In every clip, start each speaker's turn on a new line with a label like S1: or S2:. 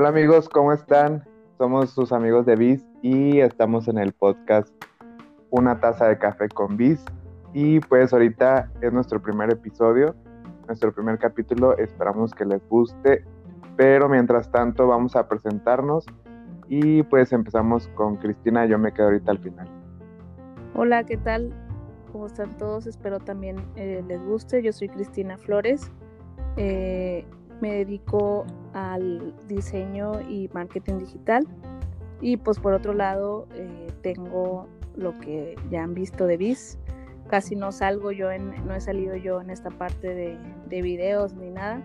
S1: Hola amigos, ¿cómo están? Somos sus amigos de Biz y estamos en el podcast Una taza de café con Biz. Y pues ahorita es nuestro primer episodio, nuestro primer capítulo, esperamos que les guste, pero mientras tanto vamos a presentarnos y pues empezamos con Cristina, yo me quedo ahorita al final.
S2: Hola, ¿qué tal? ¿Cómo están todos? Espero también eh, les guste. Yo soy Cristina Flores. Eh, me dedico al diseño y marketing digital. Y pues por otro lado eh, tengo lo que ya han visto de Biz. Casi no salgo yo en, no he salido yo en esta parte de, de videos ni nada,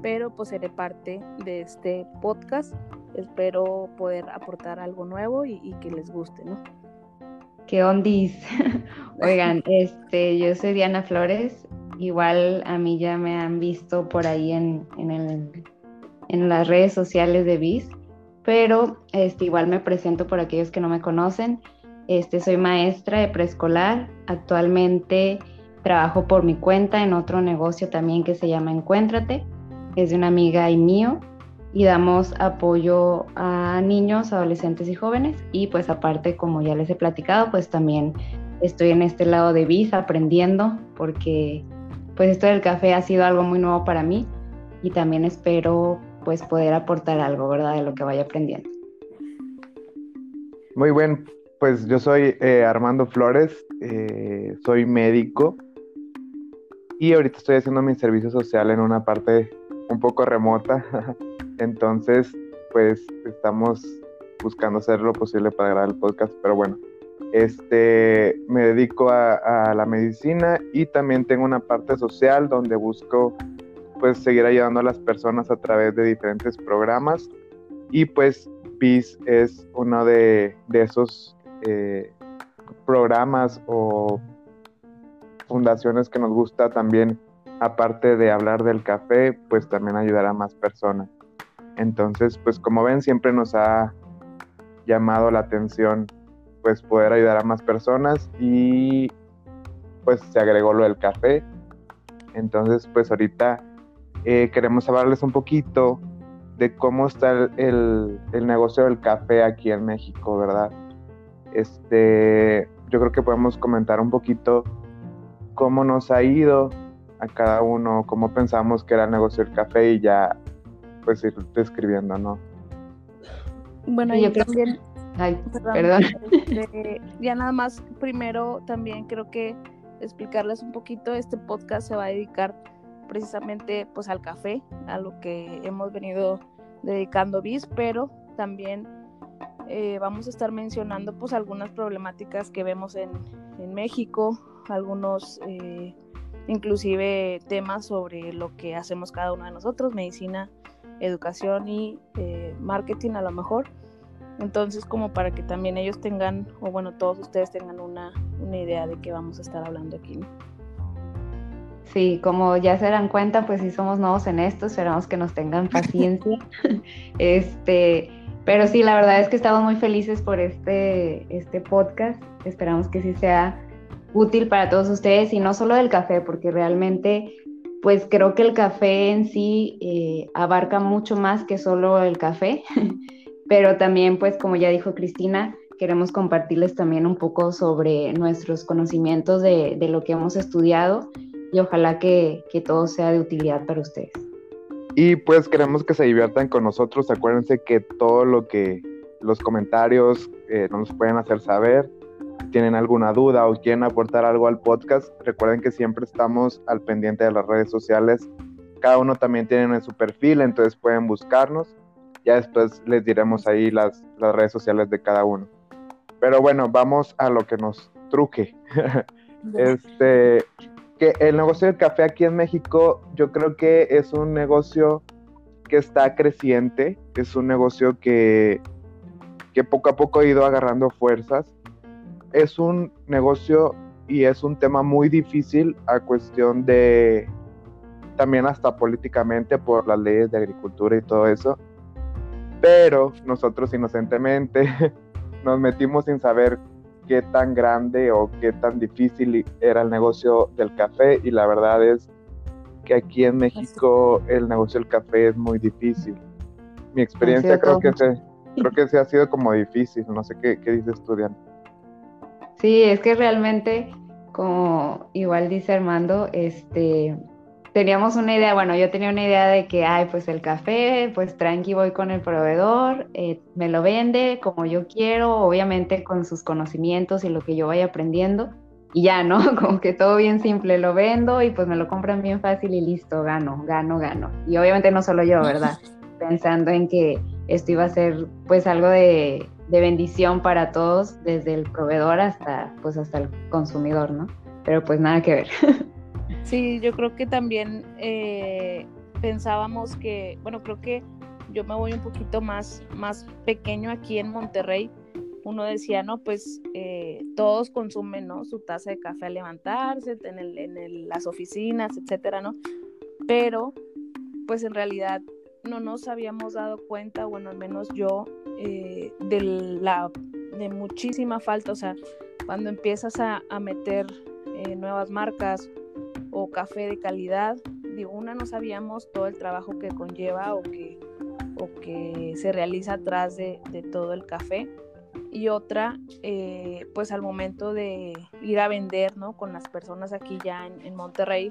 S2: pero pues seré parte de este podcast. Espero poder aportar algo nuevo y, y que les guste, ¿no?
S3: ¿Qué ondis? Oigan, este, yo soy Diana Flores, Igual a mí ya me han visto por ahí en, en, las redes sociales de BIS, pero este, igual me presento por aquellos que no me conocen. Este, soy maestra de preescolar. Actualmente trabajo por mi cuenta en otro negocio también que se llama Encuéntrate. Es de una amiga y mío y damos apoyo a niños, adolescentes y jóvenes. Y pues aparte, como ya les he platicado, pues también estoy en este lado de BIS aprendiendo porque pues esto del café ha sido algo muy nuevo para mí y también espero pues poder aportar algo, ¿verdad? De lo que vaya aprendiendo.
S1: Muy bien, pues yo soy eh, Armando Flores, eh, soy médico y ahorita estoy haciendo mi servicio social en una parte un poco remota, entonces pues estamos buscando hacer lo posible para grabar el podcast, pero bueno, este, me dedico a, la medicina y también tengo una parte social donde busco pues seguir ayudando a las personas a través de diferentes programas y pues PIS es uno de, esos eh, programas o fundaciones que nos gusta también, aparte de hablar del café, pues también ayudar a más personas. Entonces, pues como ven, siempre nos ha llamado la atención pues poder ayudar a más personas y pues se agregó lo del café. Entonces pues ahorita eh, queremos hablarles un poquito de cómo está el, negocio del café aquí en México, ¿verdad? Este, yo creo que podemos comentar un poquito cómo nos ha ido a cada uno, cómo pensamos que era el negocio del café y ya pues ir describiendo, ¿no?
S2: Bueno, yo también Ay, perdón. Este, ya nada más, primero también creo que explicarles un poquito, este podcast se va a dedicar precisamente pues al café, a lo que hemos venido dedicando bis, pero también eh, vamos a estar mencionando pues algunas problemáticas que vemos en, en México, algunos eh, inclusive temas sobre lo que hacemos cada uno de nosotros, medicina, educación y eh, marketing a lo mejor. Entonces, como para que también ellos tengan, o bueno, todos ustedes tengan una, idea de qué vamos a estar hablando aquí.
S3: Sí, como ya se dan cuenta, pues sí somos nuevos en esto, esperamos que nos tengan paciencia. este, pero sí, la verdad es que estamos muy felices por este, este podcast. Esperamos que sí sea útil para todos ustedes y no solo del café, porque realmente, pues creo que el café en sí eh, abarca mucho más que solo el café. pero también, pues como ya dijo Cristina, queremos compartirles también un poco sobre nuestros conocimientos de, lo que hemos estudiado y ojalá que, todo sea de utilidad para ustedes.
S1: Y pues queremos que se diviertan con nosotros. Acuérdense que todo lo que los comentarios eh, nos pueden hacer saber, tienen alguna duda o quieren aportar algo al podcast, recuerden que siempre estamos al pendiente de las redes sociales. Cada uno también tiene su perfil, entonces pueden buscarnos ya después les diremos ahí las, redes sociales de cada uno. Pero bueno, vamos a lo que nos truque. este, que el negocio del café aquí en México, yo creo que es un negocio que está creciente, es un negocio que, que poco a poco ha ido agarrando fuerzas. Es un negocio y es un tema muy difícil a cuestión de también hasta políticamente por las leyes de agricultura y todo eso pero nosotros inocentemente nos metimos sin saber qué tan grande o qué tan difícil era el negocio del café. Y la verdad es que aquí en México el negocio del café es muy difícil. mi experiencia creo que, se, creo que se ha sido como difícil, no sé qué, qué dices tú,
S3: Sí, es que realmente, como igual dice Armando, este, teníamos una idea, bueno, yo tenía una idea de que, ay, pues el café, pues tranqui voy con el proveedor, eh, me lo vende como yo quiero, obviamente con sus conocimientos y lo que yo vaya aprendiendo, y ya, ¿no? Como que todo bien simple, lo vendo y pues me lo compran bien fácil y listo, gano, gano, gano. Y obviamente no solo yo, ¿verdad? Pensando en que esto iba a ser pues algo de, de bendición para todos, desde el proveedor hasta pues hasta el consumidor, ¿no? Pero pues nada que ver.
S2: Sí, yo creo que también eh, pensábamos que, bueno, creo que yo me voy un poquito más, más pequeño aquí en Monterrey. Uno decía, no, pues eh, todos consumen, ¿no? Su taza de café al levantarse, en, el, en las oficinas, etcétera, ¿no? Pero, pues en realidad no nos habíamos dado cuenta, bueno, al menos yo, eh, de la de muchísima falta, o sea, cuando empiezas a, a meter nuevas marcas o café de calidad. Digo, una no sabíamos todo el trabajo que conlleva o que, o que se realiza atrás de, todo el café. Y otra, eh, pues al momento de ir a vender, ¿no? Con las personas aquí ya en, Monterrey,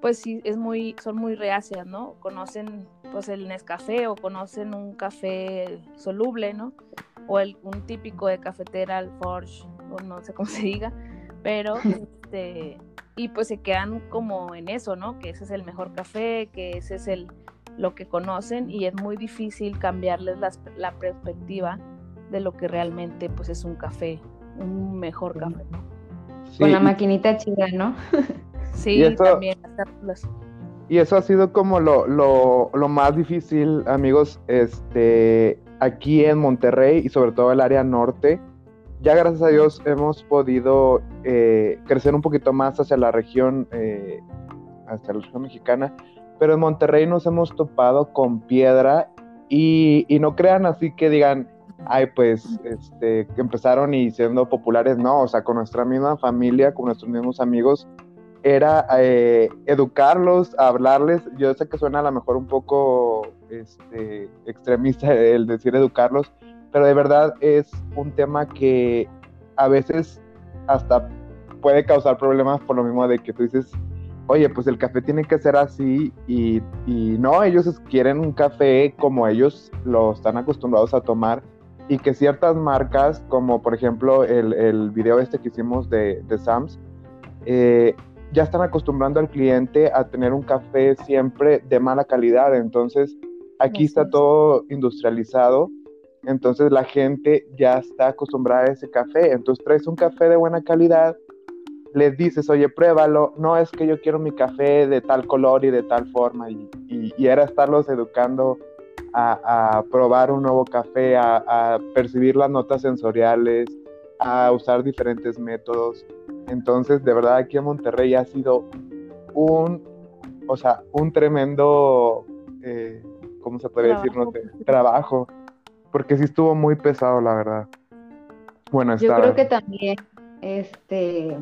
S2: pues sí, es muy, son muy reacias, ¿no? Conocen pues el Nescafé o conocen un café soluble, ¿no? O el, un típico de cafetera, el Forge, o no sé cómo se diga, pero este, y pues se quedan como en eso, ¿no? Que ese es el mejor café, que ese es el lo que conocen y es muy difícil cambiarles la perspectiva de lo que realmente pues es un café, un mejor café.
S3: Con la maquinita chida, ¿no?
S2: sí, también.
S1: Y eso ha sido como lo, lo, lo, más difícil, amigos, este, aquí en Monterrey y sobre todo el área norte, ya gracias a Dios hemos podido eh, crecer un poquito más hacia la región, eh, hacia la región mexicana, pero en Monterrey nos hemos topado con piedra y, no crean así que digan, ay, pues, este, que empezaron y siendo populares, no, o sea, con nuestra misma familia, con nuestros mismos amigos, era eh, educarlos, hablarles, yo sé que suena a lo mejor un poco este, extremista el decir educarlos, pero de verdad es un tema que a veces hasta puede causar problemas por lo mismo de que tú dices, oye, pues el café tiene que ser así y, no, ellos quieren un café como ellos lo están acostumbrados a tomar y que ciertas marcas, como por ejemplo el, el video este que hicimos de, de Sams, eh, ya están acostumbrando al cliente a tener un café siempre de mala calidad. Entonces, aquí está todo industrializado entonces la gente ya está acostumbrada a ese café. Entonces traes un café de buena calidad, les dices, oye, pruébalo. No es que yo quiero mi café de tal color y de tal forma. Y, era estarlos educando a, probar un nuevo café, a, percibir las notas sensoriales, a usar diferentes métodos. Entonces, de verdad, aquí en Monterrey ha sido un, o sea, un tremendo, eh, ¿cómo se puede decir? No trabajo porque sí estuvo muy pesado, la verdad.
S3: Bueno, Yo creo que también, este,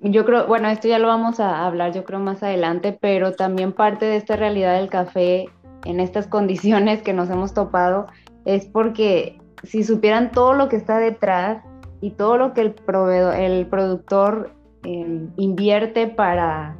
S3: yo creo, bueno, esto ya lo vamos a hablar yo creo más adelante, pero también parte de esta realidad del café en estas condiciones que nos hemos topado es porque si supieran todo lo que está detrás y todo lo que el proveedor, el productor em, invierte para,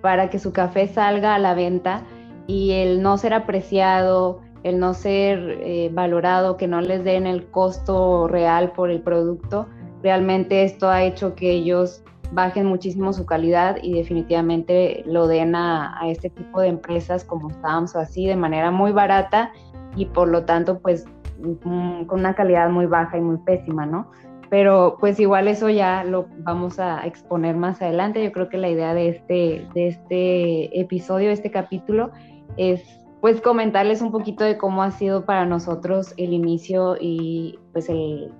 S3: para que su café salga a la venta y el no ser apreciado, el no ser eh, valorado, que no les den el costo real por el producto, realmente esto ha hecho que ellos bajen muchísimo su calidad y definitivamente lo den a, este tipo de empresas como Sams o así de manera muy barata y por lo tanto pues mm, con una calidad muy baja y muy pésima, ¿no? Pero pues igual eso ya lo vamos a exponer más adelante. Yo creo que la idea de este, de este episodio, este capítulo, es pues comentarles un poquito de cómo ha sido para nosotros el inicio y pues el,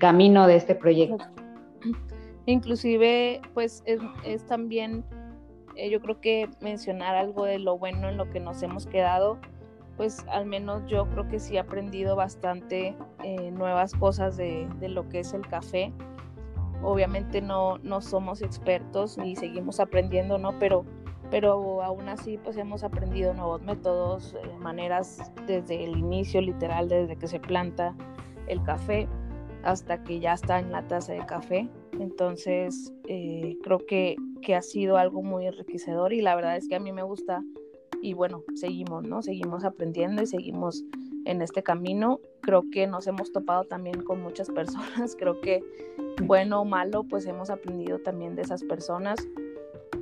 S3: camino de este proyecto.
S2: Inclusive, pues es, también, eh, yo creo que mencionar algo de lo bueno en lo que nos hemos quedado, pues al menos yo creo que sí he aprendido bastante eh, nuevas cosas de, de, lo que es el café. Obviamente no, no somos expertos y seguimos aprendiendo, ¿no? Pero pero aún así pues hemos aprendido nuevos métodos, eh, maneras desde el inicio, literal, desde que se planta el café hasta que ya está en la taza de café. Entonces eh, creo que, que ha sido algo muy enriquecedor y la verdad es que a mí me gusta y bueno, seguimos, ¿no? Seguimos aprendiendo y seguimos en este camino. Creo que nos hemos topado también con muchas personas, creo que bueno o malo, pues hemos aprendido también de esas personas.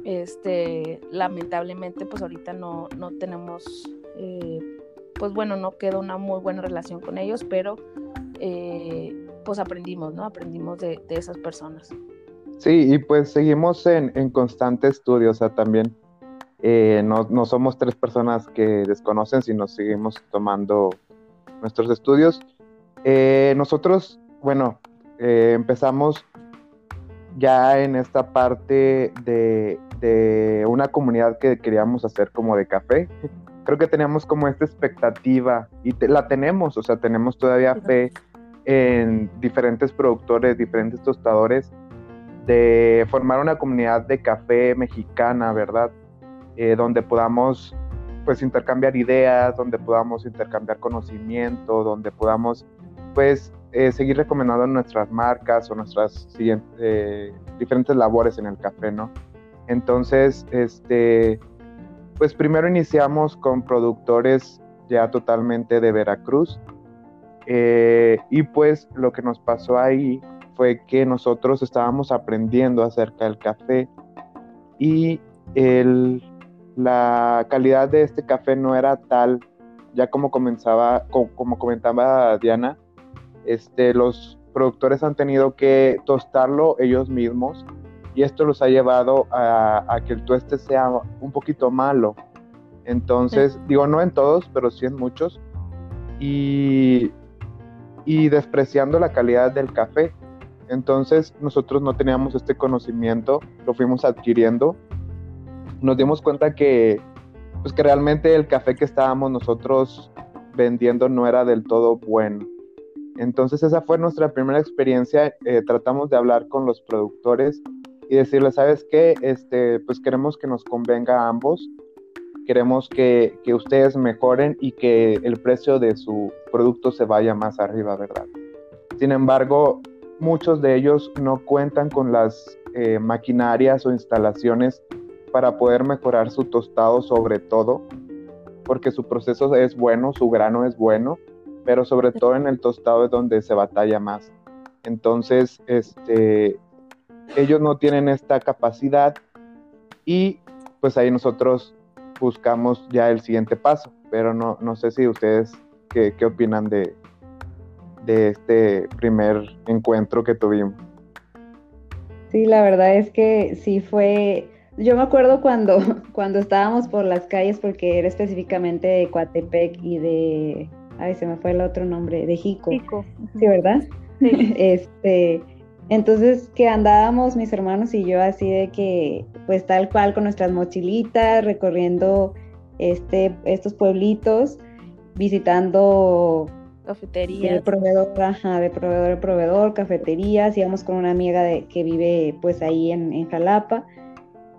S2: Este, lamentablemente, pues ahorita no, no tenemos, eh, pues bueno, no queda una muy buena relación con ellos, pero eh, pues aprendimos, ¿no? Aprendimos de, de, esas personas.
S1: Sí, y pues seguimos en, en constante estudio, o sea, también eh, no, no, somos tres personas que desconocen, sino seguimos tomando nuestros estudios. Eh, nosotros, bueno, eh, empezamos ya en esta parte de, de, una comunidad que queríamos hacer como de café. Creo que teníamos como esta expectativa y la tenemos, o sea, tenemos todavía fe en diferentes productores, diferentes tostadores, de formar una comunidad de café mexicana, ¿verdad? Eh, donde podamos pues intercambiar ideas, donde podamos intercambiar conocimiento, donde podamos pues eh, seguir recomendando nuestras marcas o nuestras eh, diferentes labores en el café, ¿no? Entonces, este, pues primero iniciamos con productores ya totalmente de Veracruz y pues lo que nos pasó ahí fue que nosotros estábamos aprendiendo acerca del café y el la calidad de este café no era tal, ya como comenzaba, como, comentaba Diana, este, los productores han tenido que tostarlo ellos mismos y esto los ha llevado a, que el tueste sea un poquito malo. Entonces, digo, no en todos, pero sí en muchos. Y, y despreciando la calidad del café. Entonces, nosotros no teníamos este conocimiento, lo fuimos adquiriendo nos dimos cuenta que, pues que realmente el café que estábamos nosotros vendiendo no era del todo bueno. Entonces esa fue nuestra primera experiencia. Eh, tratamos de hablar con los productores y decirles, ¿sabes qué? Este, pues queremos que nos convenga a ambos. Queremos que, que ustedes mejoren y que el precio de su producto se vaya más arriba, ¿verdad? Sin embargo, muchos de ellos no cuentan con las eh, maquinarias o instalaciones para poder mejorar su tostado sobre todo, porque su proceso es bueno, su grano es bueno, pero sobre todo en el tostado es donde se batalla más. Entonces, este, ellos no tienen esta capacidad y pues ahí nosotros buscamos ya el siguiente paso, pero no, no sé si ustedes qué, qué opinan de, de este primer encuentro que tuvimos.
S3: Sí, la verdad es que sí fue yo me acuerdo cuando, cuando estábamos por las calles, porque era específicamente de Coatepec y de, ay, se me fue el otro nombre, de Jico. Jico. Sí, ¿verdad? Sí. Este, entonces que andábamos mis hermanos y yo así de que, pues tal cual con nuestras mochilitas, recorriendo este, estos pueblitos, visitando
S2: cafeterías.
S3: De proveedor, ajá, de proveedor a proveedor, cafeterías, íbamos con una amiga de, que vive pues ahí en, en Jalapa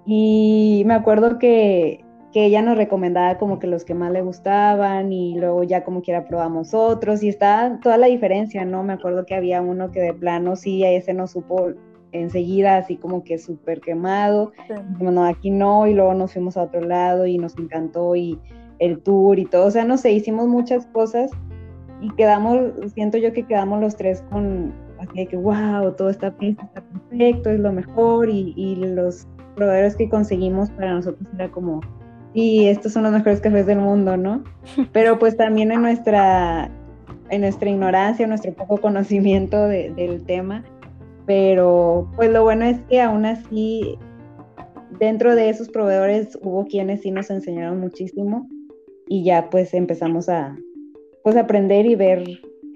S3: y me acuerdo que, que, ella nos recomendaba como que los que más le gustaban y luego ya como quiera probamos otros y está toda la diferencia, ¿no? Me acuerdo que había uno que de plano sí, a ese no supo enseguida así como que súper quemado, bueno, aquí no, y luego nos fuimos a otro lado y nos encantó y el tour y todo, o sea, no sé, hicimos muchas cosas y quedamos, siento yo que quedamos los tres con, así de que, wow, todo está, está perfecto, es lo mejor y, y los proveedores que conseguimos para nosotros era como, y estos son los mejores cafés del mundo, ¿no? Pero pues también en nuestra, en nuestra ignorancia, nuestro poco conocimiento del tema, pero pues lo bueno es que aún así dentro de esos proveedores hubo quienes sí nos enseñaron muchísimo y ya pues empezamos a pues aprender y ver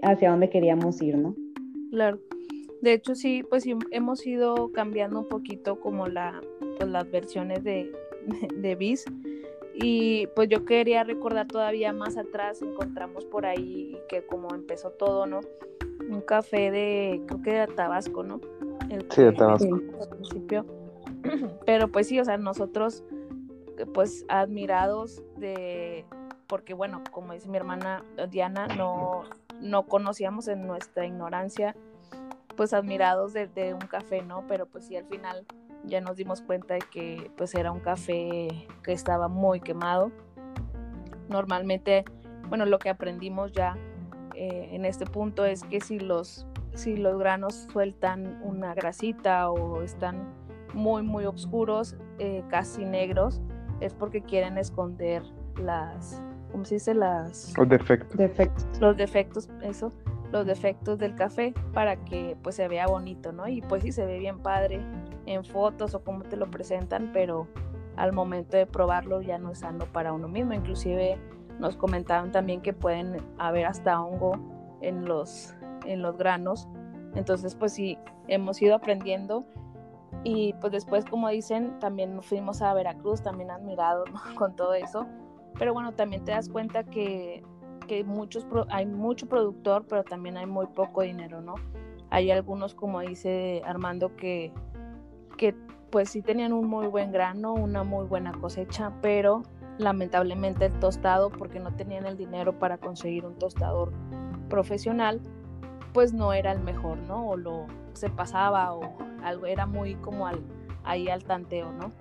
S3: hacia dónde queríamos ir, ¿no?
S2: Claro. De hecho, sí, pues hemos ido cambiando un poquito como la, pues, las versiones de, de. Y pues yo quería recordar todavía más atrás, encontramos por ahí que como empezó todo, ¿no? Un café de, creo que de Tabasco, ¿no?
S1: sí, de Tabasco.
S2: Al principio. Pero pues sí, o sea, nosotros pues admirados de, porque bueno, como dice mi hermana Diana, no, no conocíamos en nuestra ignorancia, pues admirados de, de, un café, ¿no? Pero pues sí, al final ya nos dimos cuenta de que pues era un café que estaba muy quemado. Normalmente, bueno, lo que aprendimos ya eh, en este punto es que si los, si los granos sueltan una grasita o están muy, muy oscuros, eh, casi negros, es porque quieren esconder las, ¿cómo se dice? Las...
S1: Los defectos.
S2: defectos. Los defectos, eso, los defectos del café para que pues se vea bonito, ¿no? Y pues sí se ve bien padre en fotos o cómo te lo presentan, pero al momento de probarlo ya no es sano para uno mismo. Inclusive nos comentaban también que pueden haber hasta hongo en los, en los granos. Entonces pues sí, hemos ido aprendiendo y pues después, como dicen, también fuimos a Veracruz, también admirados con todo eso. Pero bueno, también te das cuenta que, que muchos hay mucho productor, pero también hay muy poco dinero, ¿no? Hay algunos, como dice Armando, que, que pues sí tenían un muy buen grano, una muy buena cosecha, pero lamentablemente el tostado, porque no tenían el dinero para conseguir un tostador profesional, pues no era el mejor, ¿no? O lo se pasaba o algo, era muy como al, ahí al tanteo, ¿no?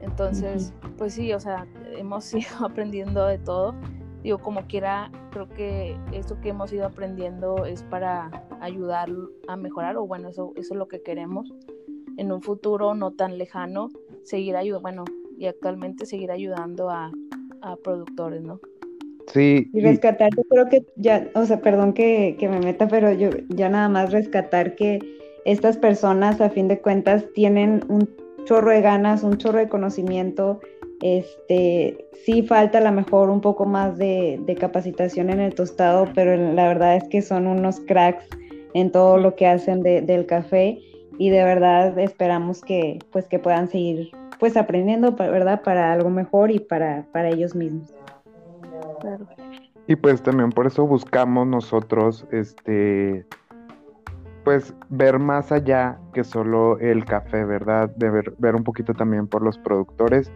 S2: Entonces, pues sí, o sea, hemos ido aprendiendo de todo. Digo, como quiera, creo que esto que hemos ido aprendiendo es para ayudar a mejorar, o bueno, eso, eso es lo que queremos en un futuro no tan lejano, seguir ayudando, bueno, y actualmente seguir ayudando a, a productores, ¿no?
S1: Sí.
S3: Y rescatar, yo creo que ya, o sea, perdón que, que me meta, pero yo ya nada más rescatar que estas personas a fin de cuentas tienen un chorro de ganas, un chorro de conocimiento. Este, sí falta a lo mejor un poco más de, capacitación en el tostado, pero la verdad es que son unos cracks en todo lo que hacen del café y de verdad esperamos que pues que puedan seguir pues aprendiendo, ¿verdad? Para algo mejor y para, para ellos mismos.
S1: Y pues también por eso buscamos nosotros este pues ver más allá que solo el café, ¿verdad? De ver, un poquito también por los productores.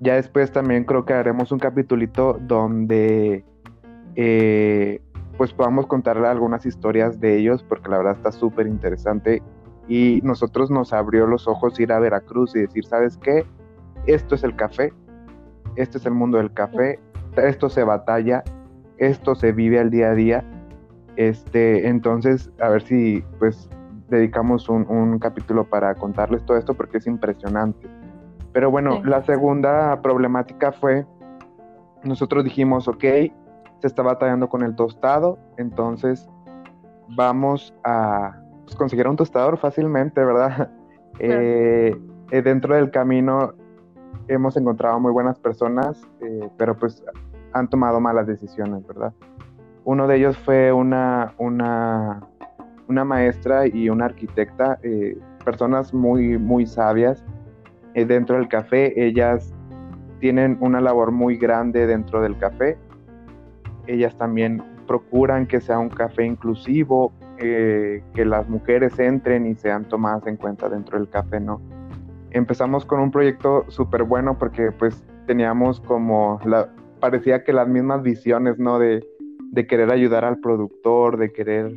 S1: Ya después también creo que haremos un capitulito donde eh, pues podamos contarle algunas historias de ellos, porque la verdad está súper interesante. Y nosotros nos abrió los ojos ir a Veracruz y decir, ¿sabes qué? Esto es el café, este es el mundo del café, esto se batalla, esto se vive al día a día este, entonces, a ver si pues dedicamos un, capítulo para contarles todo esto porque es impresionante. Pero bueno, la segunda problemática fue, nosotros dijimos, ok, se está batallando con el tostado, entonces vamos a pues, conseguir un tostador fácilmente, ¿verdad? Eh, eh, dentro del camino hemos encontrado muy buenas personas, eh, pero pues han tomado malas decisiones, ¿verdad? Uno de ellos fue una, una, una maestra y una arquitecta, eh, personas muy, muy sabias dentro del café. Ellas tienen una labor muy grande dentro del café. Ellas también procuran que sea un café inclusivo, eh, que las mujeres entren y sean tomadas en cuenta dentro del café, ¿no? Empezamos con un proyecto súper bueno porque pues teníamos como, parecía que las mismas visiones, ¿no? De, de querer ayudar al productor, de querer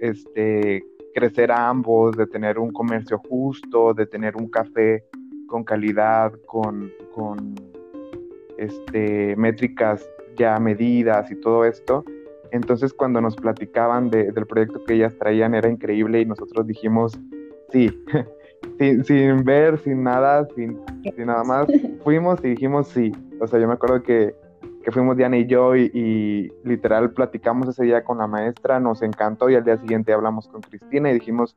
S1: este, crecer ambos, de tener un comercio justo, de tener un café con calidad, con, con este, métricas ya medidas y todo esto. Entonces cuando nos platicaban del proyecto que ellas traían era increíble y nosotros dijimos, sí, sin, sin, ver, sin nada, sin, sin, nada más, fuimos y dijimos sí. O sea, yo me acuerdo que que fuimos Diana y yo y, literal platicamos ese día con la maestra, nos encantó y al día siguiente hablamos con Cristina y dijimos,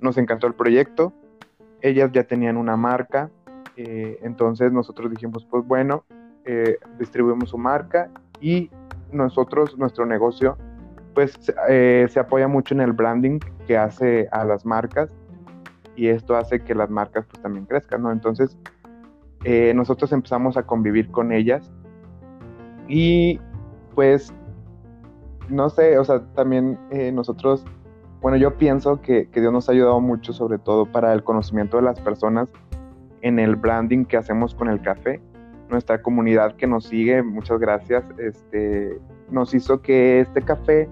S1: nos encantó el proyecto, ellas ya tenían una marca, eh, entonces nosotros dijimos, pues bueno, eh, distribuimos su marca y nosotros, nuestro negocio, pues eh, se apoya mucho en el branding que hace a las marcas y esto hace que las marcas pues también crezcan, ¿no? Entonces, nosotros empezamos a convivir con ellas y pues, no sé, o sea, también nosotros, bueno, yo pienso que, Dios nos ha ayudado mucho, sobre todo para el conocimiento de las personas en el branding que hacemos con el café. nuestra comunidad que nos sigue, muchas gracias, este, nos hizo que este café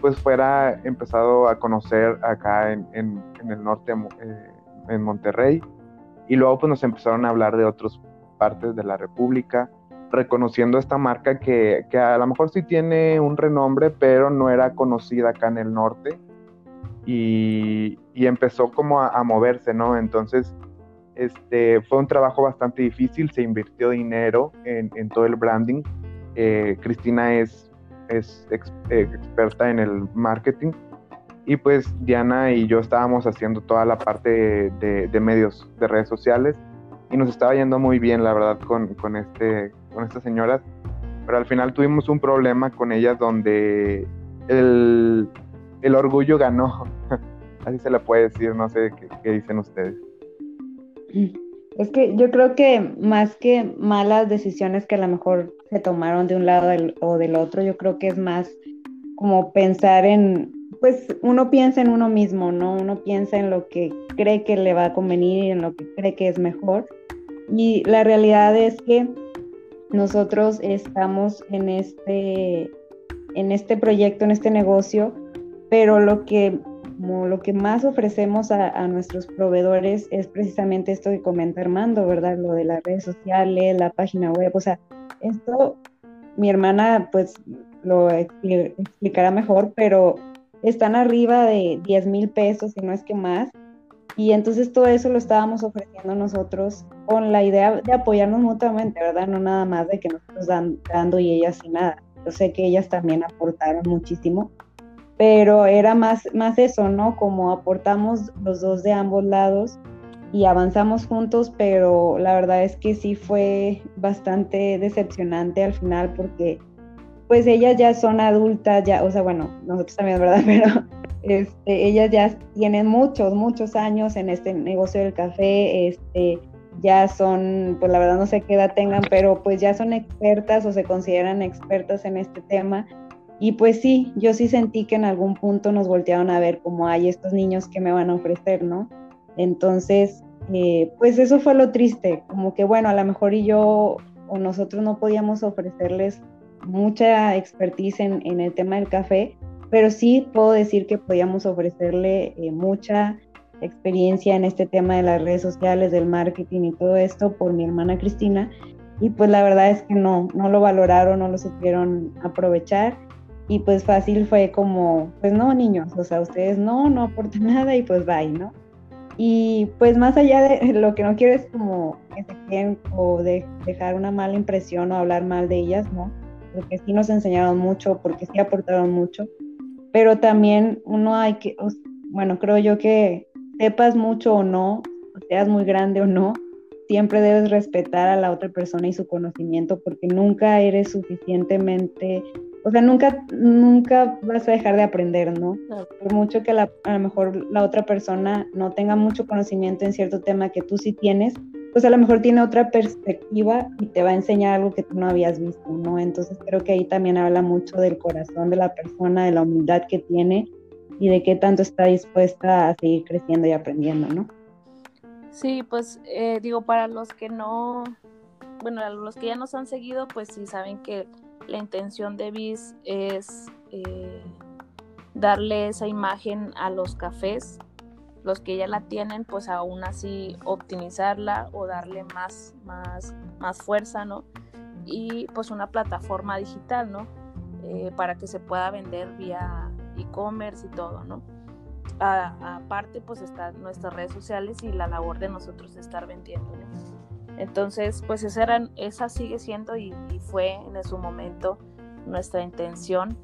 S1: pues fuera empezado a conocer acá en, el norte, en Monterrey, y luego pues nos empezaron a hablar de otras partes de la República, reconociendo esta marca que, a lo mejor sí tiene un renombre, pero no era conocida acá en el norte, y, empezó como a, moverse, ¿no? Entonces, este, fue un trabajo bastante difícil, se invirtió dinero en, todo el branding. Eh, Cristina es, es eh, experta en el marketing y pues Diana y yo estábamos haciendo toda la parte de, medios, de redes sociales y nos estaba yendo muy bien, la verdad, con, con, este, con estas señoras. Pero al final tuvimos un problema con ellas donde el, el orgullo ganó. Así se le puede decir, no sé qué dicen ustedes.
S3: Es que yo creo que más que malas decisiones que a lo mejor se tomaron de un lado o del otro, yo creo que es más como pensar en, pues uno piensa en uno mismo, ¿no? Uno piensa en lo que cree que le va a convenir y en lo que cree que es mejor. Y la realidad es que nosotros estamos en este, en este proyecto, en este negocio, pero lo que lo que más ofrecemos a, nuestros proveedores es precisamente esto que comenta Armando, ¿verdad? Lo de las redes sociales, la página web, o sea, esto mi hermana pues lo explicará mejor, pero están arriba de 10 mil pesos, y no es que más. Y entonces todo eso lo estábamos ofreciendo nosotros con la idea de apoyarnos mutuamente, ¿verdad? No nada más de que nosotros dan, dando y ellas sin nada. Yo sé que ellas también aportaron muchísimo, pero era más, más eso, ¿no? Como aportamos los dos de ambos lados y avanzamos juntos, pero la verdad es que sí fue bastante decepcionante al final porque pues ellas ya son adultas, ya, o sea, bueno, nosotros también, ¿verdad? Pero este, ellas ya tienen muchos, muchos años en este negocio del café, este, ya son, pues la verdad no sé qué edad tengan, pero pues ya son expertas o se consideran expertas en este tema y pues sí, yo sí sentí que en algún punto nos voltearon a ver como hay estos niños que me van a ofrecer, ¿no? Entonces, eh, pues eso fue lo triste, como que bueno, a lo mejor y yo o nosotros no podíamos ofrecerles mucha expertise en, el tema del café, pero sí puedo decir que podíamos ofrecerle eh, mucha experiencia en este tema de las redes sociales, del marketing y todo esto por mi hermana Cristina. Y pues la verdad es que no, no lo valoraron, no lo supieron aprovechar y pues fácil fue como, pues no, niños, o sea, ustedes no, no aportan nada y pues bye, ¿no? Y pues más allá de lo que no quiero es como que se queden o de dejar una mala impresión o hablar mal de ellas, ¿no? Porque sí nos enseñaron mucho, porque sí aportaron mucho, pero también uno hay que, bueno, creo yo que sepas mucho o no, seas muy grande o no, siempre debes respetar a la otra persona y su conocimiento porque nunca eres suficientemente o sea, nunca, nunca vas a dejar de aprender, ¿no? Por mucho que a lo mejor la otra persona no tenga mucho conocimiento en cierto tema que tú sí tienes, pues a lo mejor tiene otra perspectiva y te va a enseñar algo que tú no habías visto, ¿no? Entonces creo que ahí también habla mucho del corazón de la persona, de la humildad que tiene y de qué tanto está dispuesta a seguir creciendo y aprendiendo, ¿no?
S2: Sí, pues eh, digo, para los que no, bueno, los que ya nos han seguido, pues sí saben que la intención de BIS es eh, darle esa imagen a los cafés, los que ya la tienen, pues aún así optimizarla o darle más, más, más fuerza, ¿no? Y pues una plataforma digital, ¿no? Eh, para que se pueda vender vía e-commerce y todo, ¿no? aparte, pues están nuestras redes sociales y la labor de nosotros de estar vendiendo, ¿no? Entonces, pues esa, era, esa sigue siendo y, fue en su momento nuestra intención.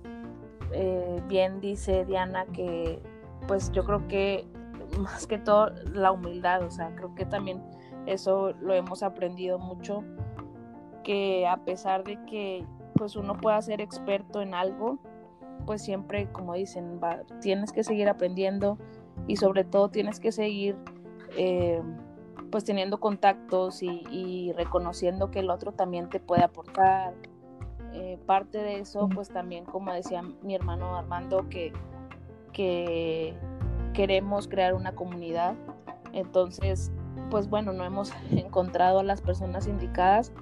S2: Eh, bien dice Diana que pues yo creo que más que todo la humildad, o sea, creo que también eso lo hemos aprendido mucho, que a pesar de que pues uno pueda ser experto en algo, pues siempre, como dicen, tienes que seguir aprendiendo y sobre todo tienes que seguir eh, pues teniendo contactos y, reconociendo que el otro también te puede aportar. Eh, parte de eso, pues también, como decía mi hermano Armando, que, que queremos crear una comunidad. Entonces, pues bueno, no hemos encontrado a las personas indicadas,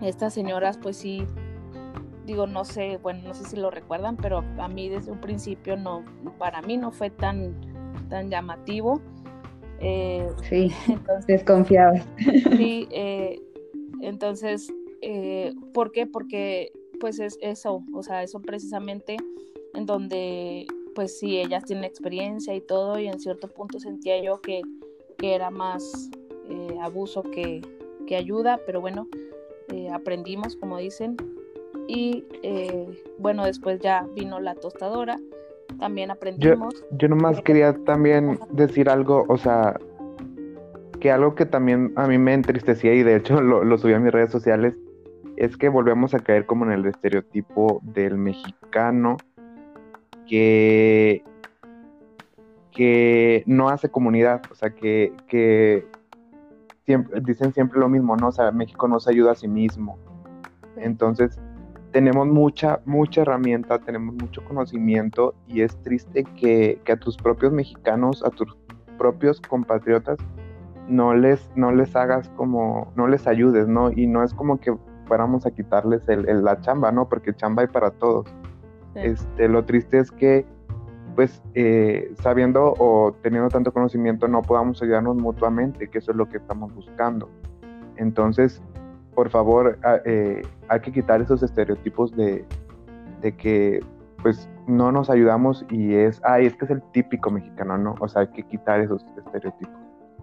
S2: estas señoras pues sí, digo, no sé, bueno, no sé si lo recuerdan, pero a mí desde un principio no, para mí no fue tan, tan llamativo.
S3: Eh, sí, entonces, desconfiaba.
S2: Sí, eh, entonces, eh, ¿por qué? Porque pues es eso, o sea, eso precisamente en donde pues sí, ellas tienen experiencia y todo, y en cierto punto sentía yo que, que era más eh, abuso que, que, ayuda, pero bueno, eh, aprendimos, como dicen, y bueno, después ya vino la tostadora, también aprendimos.
S1: Yo, yo nomás quería también decir algo, o sea, que algo que también a mí me entristecía y de hecho lo, subí a mis redes sociales, es que volvemos a caer como en el estereotipo del mexicano que, que no hace comunidad, o sea, que, que siempre, dicen siempre lo mismo, ¿no? O sea, México no se ayuda a sí mismo. Entonces, tenemos mucha, mucha herramienta, tenemos mucho conocimiento y es triste que, que a tus propios mexicanos, a tus propios compatriotas, no les, no les hagas como, no les ayudes, ¿no? Y no es como que fuéramos a quitarles el, la chamba, ¿no? Porque chamba hay para todos. Este, lo triste es que, pues, eh, sabiendo o teniendo tanto conocimiento, no podamos ayudarnos mutuamente, que eso es lo que estamos buscando. Entonces, por favor, eh, hay que quitar esos estereotipos de, de que, pues, no nos ayudamos y es, ay, es que es el típico mexicano, ¿no? O sea, hay que quitar esos estereotipos.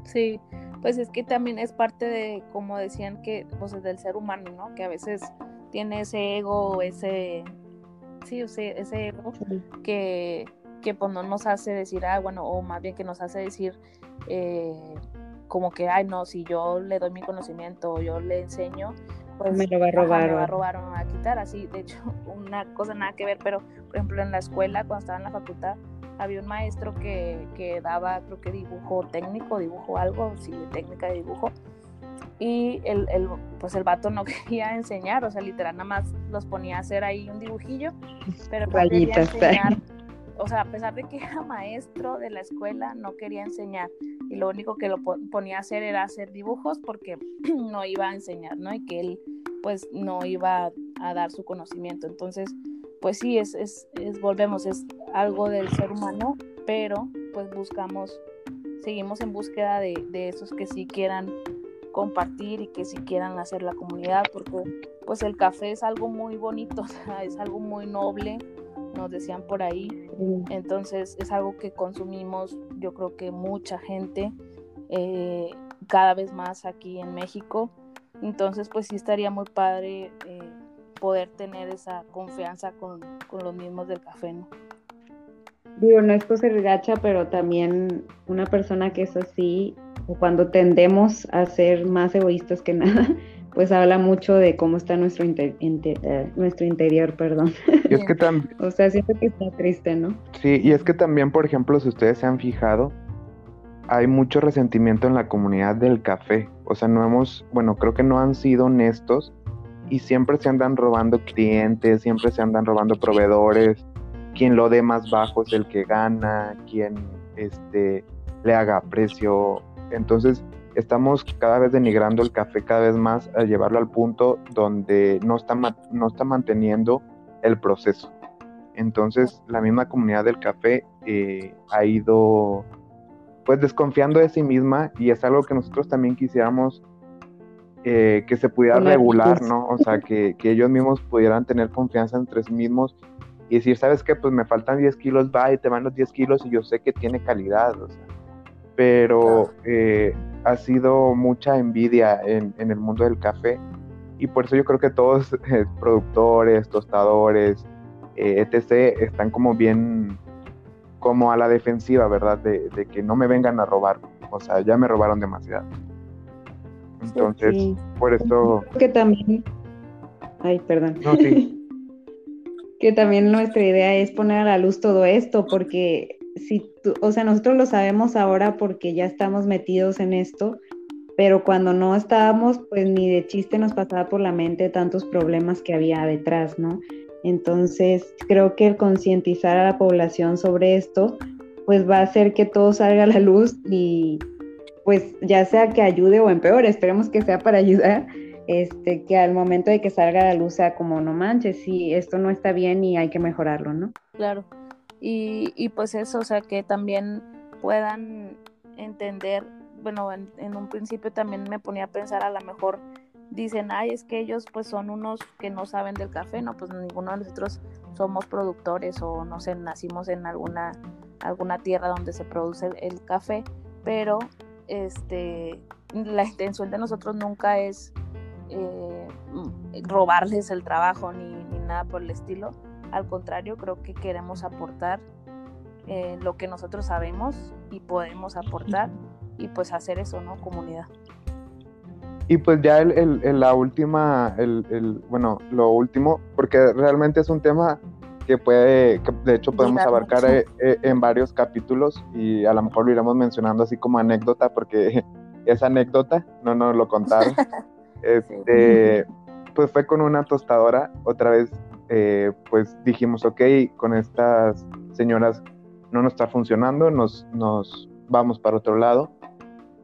S2: Sí, pues es que también es parte de, como decían, que pues es del ser humano, ¿no? Que a veces tiene ese ego, ese, sí, ese, ese ego que, que pues no nos hace decir, ah, bueno, o más bien que nos hace decir eh, como que, ay, no, si yo le doy mi conocimiento o yo le enseño,
S3: pues me lo va a robar.
S2: me va a robar o me va a quitar, así, de hecho, una cosa nada que ver, pero por ejemplo en la escuela, cuando estaba en la facultad, había un maestro que, que daba, creo que dibujo técnico, dibujo algo, sí, técnica de dibujo. Y el, el, pues el vato no quería enseñar, o sea, literal nada más los ponía a hacer ahí un dibujillo, pero no quería enseñar. O sea, a pesar de que era maestro de la escuela, no quería enseñar. Y lo único que lo ponía a hacer era hacer dibujos porque no iba a enseñar, ¿no? Y que él pues no iba a dar su conocimiento. Entonces, pues sí, es, es, volvemos, es algo del ser humano, pero pues buscamos, seguimos en búsqueda de, esos que sí quieran compartir y que sí quieran hacer la comunidad, porque pues el café es algo muy bonito, es algo muy noble, nos decían por ahí, entonces es algo que consumimos, yo creo que mucha gente, eh, cada vez más aquí en México, entonces pues sí estaría muy padre. Eh, poder tener esa confianza con, los mismos del café, ¿no?
S3: Digo, no es cosa gacha, pero también una persona que es así, o cuando tendemos a ser más egoístas que nada, pues habla mucho de cómo está nuestro, eh, nuestro interior, perdón.
S1: Y es que también...
S3: o sea, siento que está triste, ¿no?
S1: Sí, y es que también, por ejemplo, si ustedes se han fijado, hay mucho resentimiento en la comunidad del café. O sea, no hemos, bueno, creo que no han sido honestos y siempre se andan robando clientes, siempre se andan robando proveedores, quien lo dé más bajo es el que gana, quien este, le haga precio. Entonces estamos cada vez denigrando el café cada vez más a llevarlo al punto donde no está, no está manteniendo el proceso. Entonces la misma comunidad del café eh, ha ido pues desconfiando de sí misma y es algo que nosotros también quisiéramos eh, que se pudiera regular, ¿no? O sea, que, ellos mismos pudieran tener confianza entre sí mismos y decir, ¿sabes qué? Pues me faltan 10 kilos, va y te van los 10 kilos y yo sé que tiene calidad, o sea. Pero eh, ha sido mucha envidia en, el mundo del café y por eso yo creo que todos, eh, productores, tostadores, etc., están como bien, como a la defensiva, ¿verdad? De, de que no me vengan a robar, o sea, ya me robaron demasiado. Entonces, por eso...
S3: Que también... Ay, perdón. que también nuestra idea es poner a la luz todo esto, porque si tú, o sea, nosotros lo sabemos ahora porque ya estamos metidos en esto, pero cuando no estábamos, pues ni de chiste nos pasaba por la mente tantos problemas que había detrás, ¿no? Entonces, creo que el concientizar a la población sobre esto, pues va a hacer que todo salga a la luz y, pues ya sea que ayude o empeore, esperemos que sea para ayudar, este, que al momento de que salga a la luz sea como, no manches, sí, esto no está bien y hay que mejorarlo, ¿no?
S2: Claro. Y, y pues eso, o sea, que también puedan entender, bueno, en, en, un principio también me ponía a pensar a lo mejor dicen, ay, es que ellos pues son unos que no saben del café, no, pues ninguno de nosotros somos productores o no sé, nacimos en alguna, alguna tierra donde se produce el, café, pero este, la intención de nosotros nunca es eh, robarles el trabajo ni, ni, nada por el estilo, al contrario, creo que queremos aportar eh, lo que nosotros sabemos y podemos aportar y pues hacer eso, ¿no? Comunidad.
S1: Y pues ya el, el, la última, el, bueno, lo último, porque realmente es un tema que puede, que de hecho podemos abarcar eh, eh, en varios capítulos y a lo mejor lo iremos mencionando así como anécdota, porque es anécdota, no nos lo contaron. este, pues fue con una tostadora, otra vez, eh, pues dijimos, ok, con estas señoras no nos está funcionando, nos, nos vamos para otro lado.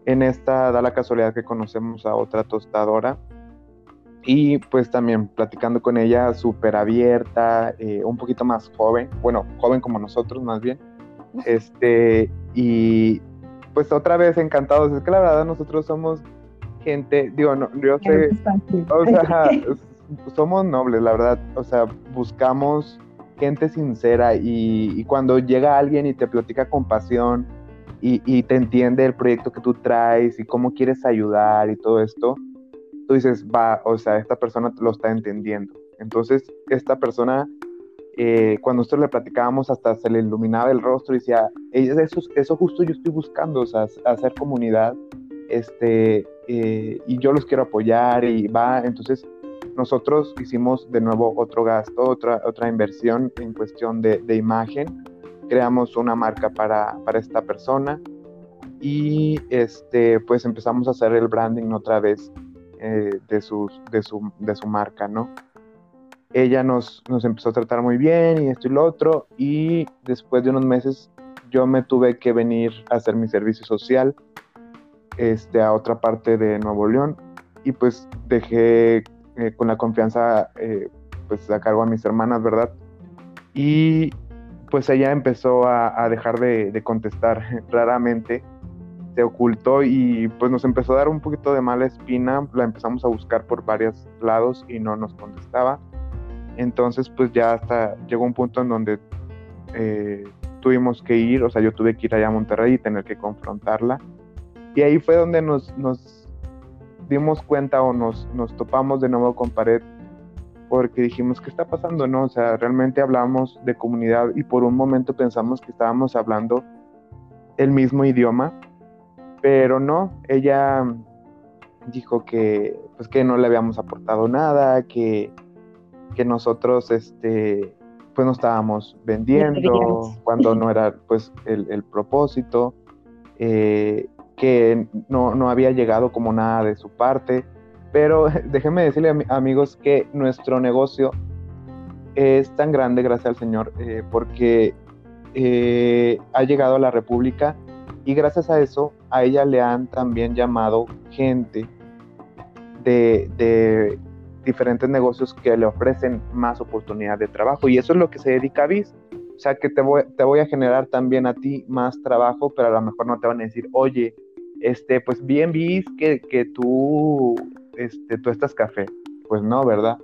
S1: En esta da la casualidad que conocemos a otra tostadora y pues también platicando con ella súper abierta, eh, un poquito más joven, bueno, joven como nosotros más bien, este, y pues otra vez encantados, es que la verdad nosotros somos gente, digo, no, yo sé, o sea, somos nobles, la verdad, o sea, buscamos gente sincera y, cuando llega alguien y te platica con pasión, y, te entiende el proyecto que tú traes y cómo quieres ayudar y todo esto, tú dices, va, o sea, esta persona lo está entendiendo. Entonces, esta persona, eh, cuando nosotros le platicábamos, hasta se le iluminaba el rostro y decía, eso, eso justo yo estoy buscando, o sea, hacer comunidad, este, eh, y yo los quiero apoyar y va, entonces nosotros hicimos de nuevo otro gasto, otra, otra inversión en cuestión de, de imagen creamos una marca para, para esta persona y este, pues empezamos a hacer el branding otra vez eh, de, sus, de, su, de su marca, ¿no? Ella nos, nos empezó a tratar muy bien y esto y lo otro y después de unos meses yo me tuve que venir a hacer mi servicio social este, a otra parte de Nuevo León y pues dejé eh, con la confianza eh, pues a cargo a mis hermanas, ¿verdad? Y pues ella empezó a, dejar de, contestar raramente, se ocultó y pues nos empezó a dar un poquito de mala espina, la empezamos a buscar por varios lados y no nos contestaba. Entonces pues ya hasta llegó un punto en donde eh, tuvimos que ir, o sea, yo tuve que ir allá a Monterrey y tener que confrontarla. Y ahí fue donde nos, nos dimos cuenta o nos, nos topamos de nuevo con pared porque dijimos, ¿qué está pasando? No, o sea, realmente hablamos de comunidad y por un momento pensamos que estábamos hablando el mismo idioma, pero no, ella dijo que pues que no le habíamos aportado nada, que, que nosotros este pues no estábamos vendiendo cuando no era pues el, propósito, eh, que no, no había llegado como nada de su parte pero déjenme decirle, amigos, que nuestro negocio es tan grande, gracias al Señor, eh, porque eh, ha llegado a la República y gracias a eso a ella le han también llamado gente de, diferentes negocios que le ofrecen más oportunidad de trabajo y eso es lo que se dedica a BIS. O sea que te voy, te voy a generar también a ti más trabajo, pero a lo mejor no te van a decir, oye, este, pues bien BIS que, que tú este, tú estás café. Pues no, ¿verdad?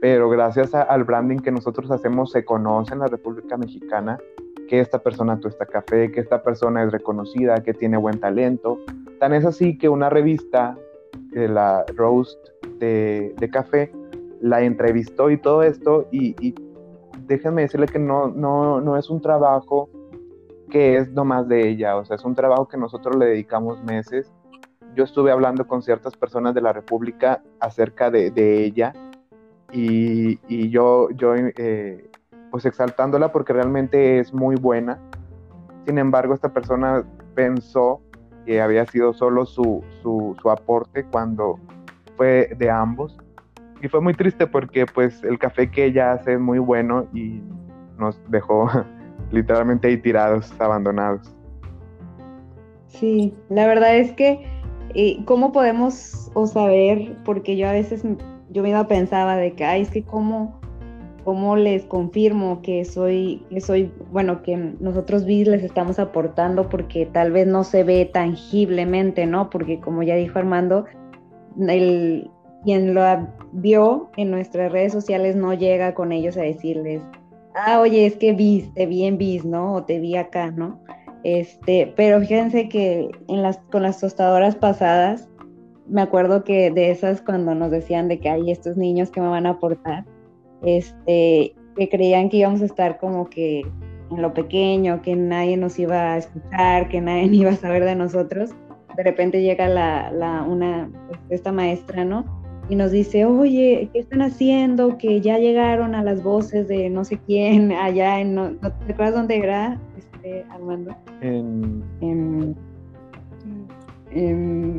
S1: Pero gracias al branding que nosotros hacemos, se conoce en la República Mexicana que esta persona tuesta café, que esta persona es reconocida, que tiene buen talento. Tan es así que una revista, de la Roast de, Café, la entrevistó y todo esto, y, y déjenme decirle que no, no, no es un trabajo que es nomás de ella, o sea, es un trabajo que nosotros le dedicamos meses yo estuve hablando con ciertas personas de la República acerca de, ella y, yo, yo eh, pues exaltándola porque realmente es muy buena. Sin embargo, esta persona pensó que había sido solo su, su, aporte cuando fue de ambos. Y fue muy triste porque pues el café que ella hace es muy bueno y nos dejó literalmente ahí tirados, abandonados.
S3: Sí, la verdad es que ¿Y ¿Cómo podemos o saber? Porque yo a veces, yo misma pensaba de que, ay, es que cómo, cómo les confirmo que soy, que soy, bueno, que nosotros bis les estamos aportando porque tal vez no se ve tangiblemente, ¿no? Porque como ya dijo Armando, el, quien lo vio en nuestras redes sociales no llega con ellos a decirles, ah, oye, es que vi, te vi en bis, ¿no? O te vi acá, ¿no? Este, pero fíjense que en las, con las tostadoras pasadas, me acuerdo que de esas cuando nos decían de que hay estos niños que me van a aportar, este, que creían que íbamos a estar como que en lo pequeño, que nadie nos iba a escuchar, que nadie iba a saber de nosotros. De repente llega la, la una, esta maestra, ¿no? Y nos dice, oye, ¿qué están haciendo? Que ya llegaron a las voces de no sé quién allá en, ¿no, te acuerdas dónde era, este, Armando?
S1: En...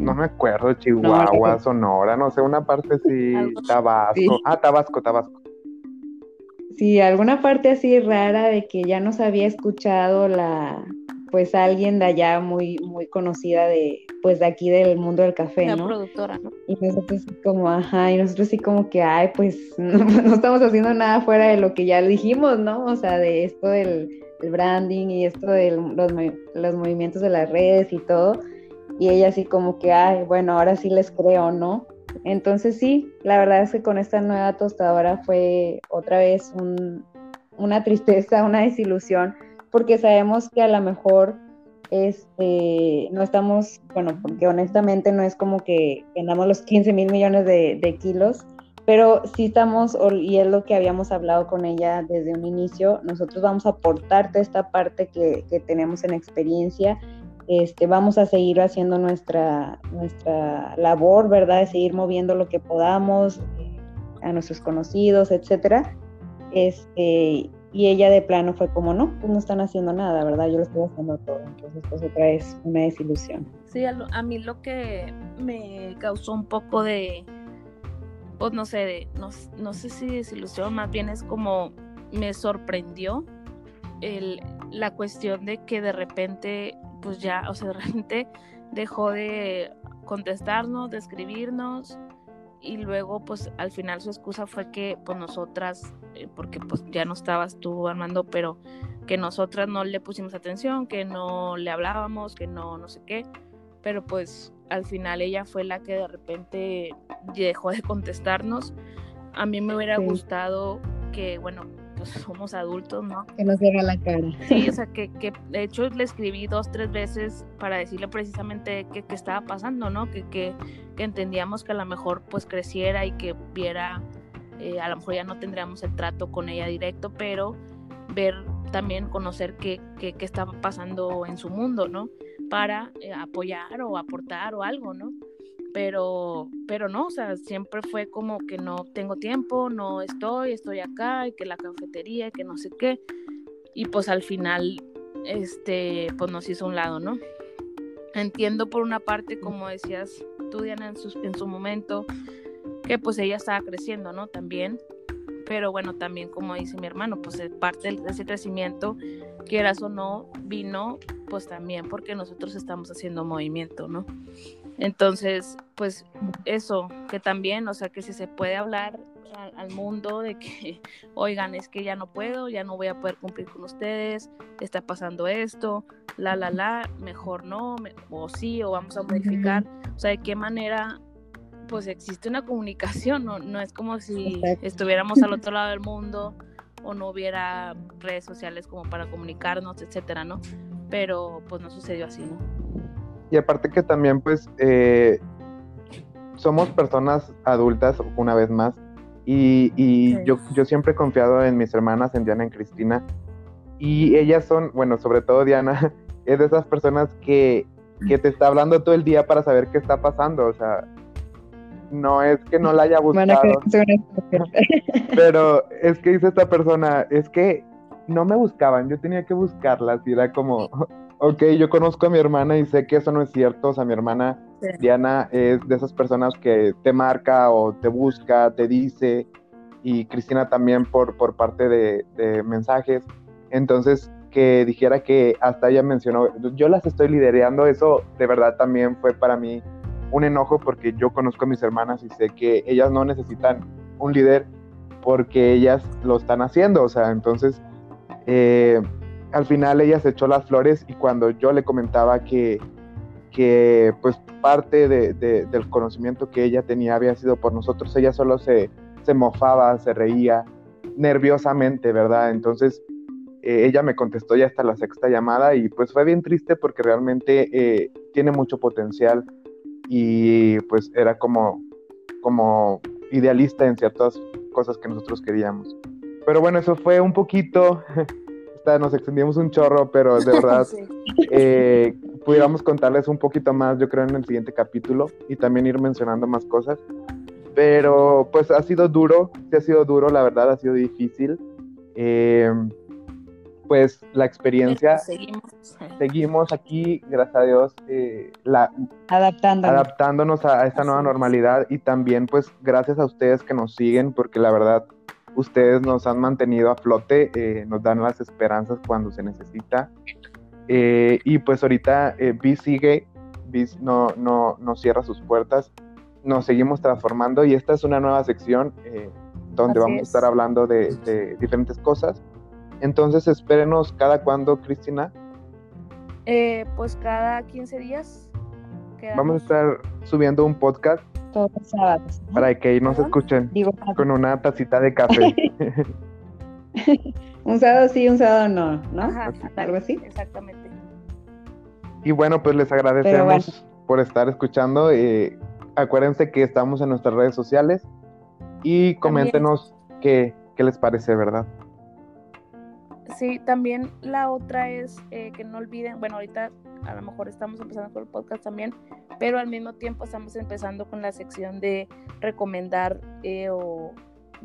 S1: no me acuerdo, Chihuahua, Sonora, no sé, una parte así, Tabasco. Ah, Tabasco, Tabasco.
S3: Sí, alguna parte así rara de que ya nos había escuchado la, pues alguien de allá muy, muy conocida de, pues de aquí del mundo del café,
S2: La productora, ¿no?
S3: Y nosotros como, ajá, y nosotros sí como que, ay, pues no, estamos haciendo nada fuera de lo que ya dijimos, ¿no? O sea, de esto del, branding y esto de los, los movimientos de las redes y todo. Y ella así como que, ay, bueno, ahora sí les creo, ¿no? Entonces sí, la verdad es que con esta nueva tostadora fue otra vez un, una tristeza, una desilusión porque sabemos que a lo mejor este, no estamos, bueno, porque honestamente no es como que vendamos los 15 mil millones de, kilos, pero sí estamos, y es lo que habíamos hablado con ella desde un inicio, nosotros vamos a aportarte esta parte que, tenemos en experiencia, este, vamos a seguir haciendo nuestra, nuestra labor, ¿verdad? De seguir moviendo lo que podamos eh, a nuestros conocidos, etcétera. Este, y ella de plano fue como, no, pues no están haciendo nada, ¿verdad? Yo lo estoy haciendo todo. Entonces, pues otra vez una desilusión.
S2: Sí, a, mí lo que me causó un poco de, pues no sé, de, no, sé si desilusión, más bien es como me sorprendió el, la cuestión de que de repente, pues ya, o sea, de repente dejó de contestarnos, de escribirnos y luego pues al final su excusa fue que pues nosotras, porque pues ya no estabas tú Armando, pero que nosotras no le pusimos atención, que no le hablábamos, que no, no sé qué, pero pues al final ella fue la que de repente dejó de contestarnos. A mí me hubiera gustado que, bueno, pues somos adultos, ¿no?
S3: Que nos diera la cara.
S2: Sí, o sea, que, que, de hecho le escribí dos, tres veces para decirle precisamente qué estaba pasando, ¿no? Que, que, que, entendíamos que a lo mejor pues creciera y que viera, eh, a lo mejor ya no tendríamos el trato con ella directo, pero ver también, conocer qué, qué, qué estaba pasando en su mundo, ¿no? Para eh, apoyar o aportar o algo, ¿no? pero, pero no, o sea, siempre fue como que no tengo tiempo, no estoy, estoy acá, y que la cafetería, y que no sé qué, y pues al final, este, pues nos hizo un lado, ¿no? Entiendo por una parte, como decías tú, Diana, en su, en su momento, que pues ella estaba creciendo, ¿no? También, pero bueno, también como dice mi hermano, pues parte de ese crecimiento, quieras o no, vino pues también porque nosotros estamos haciendo movimiento, ¿no? Entonces, pues eso, que también, o sea, que si se puede hablar al, mundo de que, oigan, es que ya no puedo, ya no voy a poder cumplir con ustedes, está pasando esto, la, la, la, mejor no, o sí, o vamos a modificar, o sea, de qué manera, pues existe una comunicación, no, no es como si estuviéramos al otro lado del mundo o no hubiera redes sociales como para comunicarnos, etcétera, ¿no? Pero pues no sucedió así, ¿no?
S1: Y aparte que también pues eh, somos personas adultas una vez más y, yo, yo siempre he confiado en mis hermanas, en Diana y en Cristina y ellas son, bueno, sobre todo Diana, es de esas personas que, que te está hablando todo el día para saber qué está pasando, o sea, no es que no la haya buscado. pero es que dice esta persona, es que no me buscaban, yo tenía que buscarlas y era como, ok, yo conozco a mi hermana y sé que eso no es cierto, o sea, mi hermana Diana es de esas personas que te marca o te busca, te dice, y Cristina también por, por parte de, de mensajes. Entonces, que dijera que hasta ella mencionó, yo las estoy liderando, eso de verdad también fue para mí un enojo porque yo conozco a mis hermanas y sé que ellas no necesitan un líder porque ellas lo están haciendo, o sea, entonces eh, al final ella se echó las flores y cuando yo le comentaba que, que pues parte del conocimiento que ella tenía había sido por nosotros, ella solo se, se mofaba, se reía nerviosamente, ¿verdad? Entonces eh, ella me contestó ya hasta la sexta llamada y pues fue bien triste porque realmente eh, tiene mucho potencial y pues era como, como idealista en ciertas cosas que nosotros queríamos. Pero bueno, eso fue un poquito, nos extendimos un chorro, pero de verdad eh, pudiéramos contarles un poquito más, yo creo, en el siguiente capítulo y también ir mencionando más cosas. Pero pues ha sido duro, sí ha sido duro, la verdad, ha sido difícil. Eh, pues la experiencia. Seguimos. Seguimos aquí, gracias a Dios, eh, la,
S3: adaptándonos,
S1: adaptándonos a, esta nueva normalidad y también pues gracias a ustedes que nos siguen, porque la verdad ustedes nos han mantenido a flote, eh, nos dan las esperanzas cuando se necesita. Eh, y pues ahorita BIS sigue, BIS no, no, no cierra sus puertas, nos seguimos transformando y esta es una nueva sección donde vamos a estar hablando de, de diferentes cosas entonces, espérenos cada cuándo, Cristina.
S2: Eh, pues cada 15 días.
S1: Vamos a estar subiendo un podcast.
S3: Todos los sábados.
S1: Para que nos escuchen con una tacita de café.
S3: un sábado sí, un sábado no, ¿no? Ajá, Algo así.
S2: Exactamente.
S1: Y bueno, pues les agradecemos por estar escuchando. Eh, acuérdense que estamos en nuestras redes sociales y coméntenos qué, qué les parece, ¿verdad?
S2: Sí, también la otra es eh, que no olviden, bueno, ahorita a lo mejor estamos empezando con el podcast también, pero al mismo tiempo estamos empezando con la sección de recomendar eh, o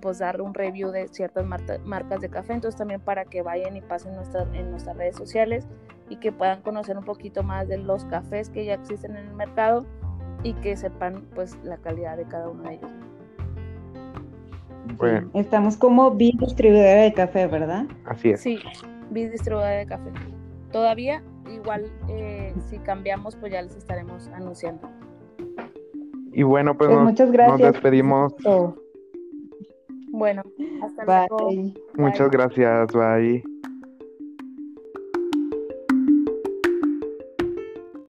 S2: pues dar un review de ciertas marcas de café, entonces también para que vayan y pasen en nuestras redes sociales y que puedan conocer un poquito más de los cafés que ya existen en el mercado y que sepan pues la calidad de cada uno de ellos.
S3: Estamos como Bid distribuidora de café, ¿verdad?
S1: Así es.
S2: Sí, Bid distribuidora de café. Todavía, igual, eh, si cambiamos, pues ya les estaremos anunciando.
S1: Y bueno, pues, pues muchas gracias. nos despedimos.
S2: Bueno, hasta luego.
S1: Muchas gracias, bye.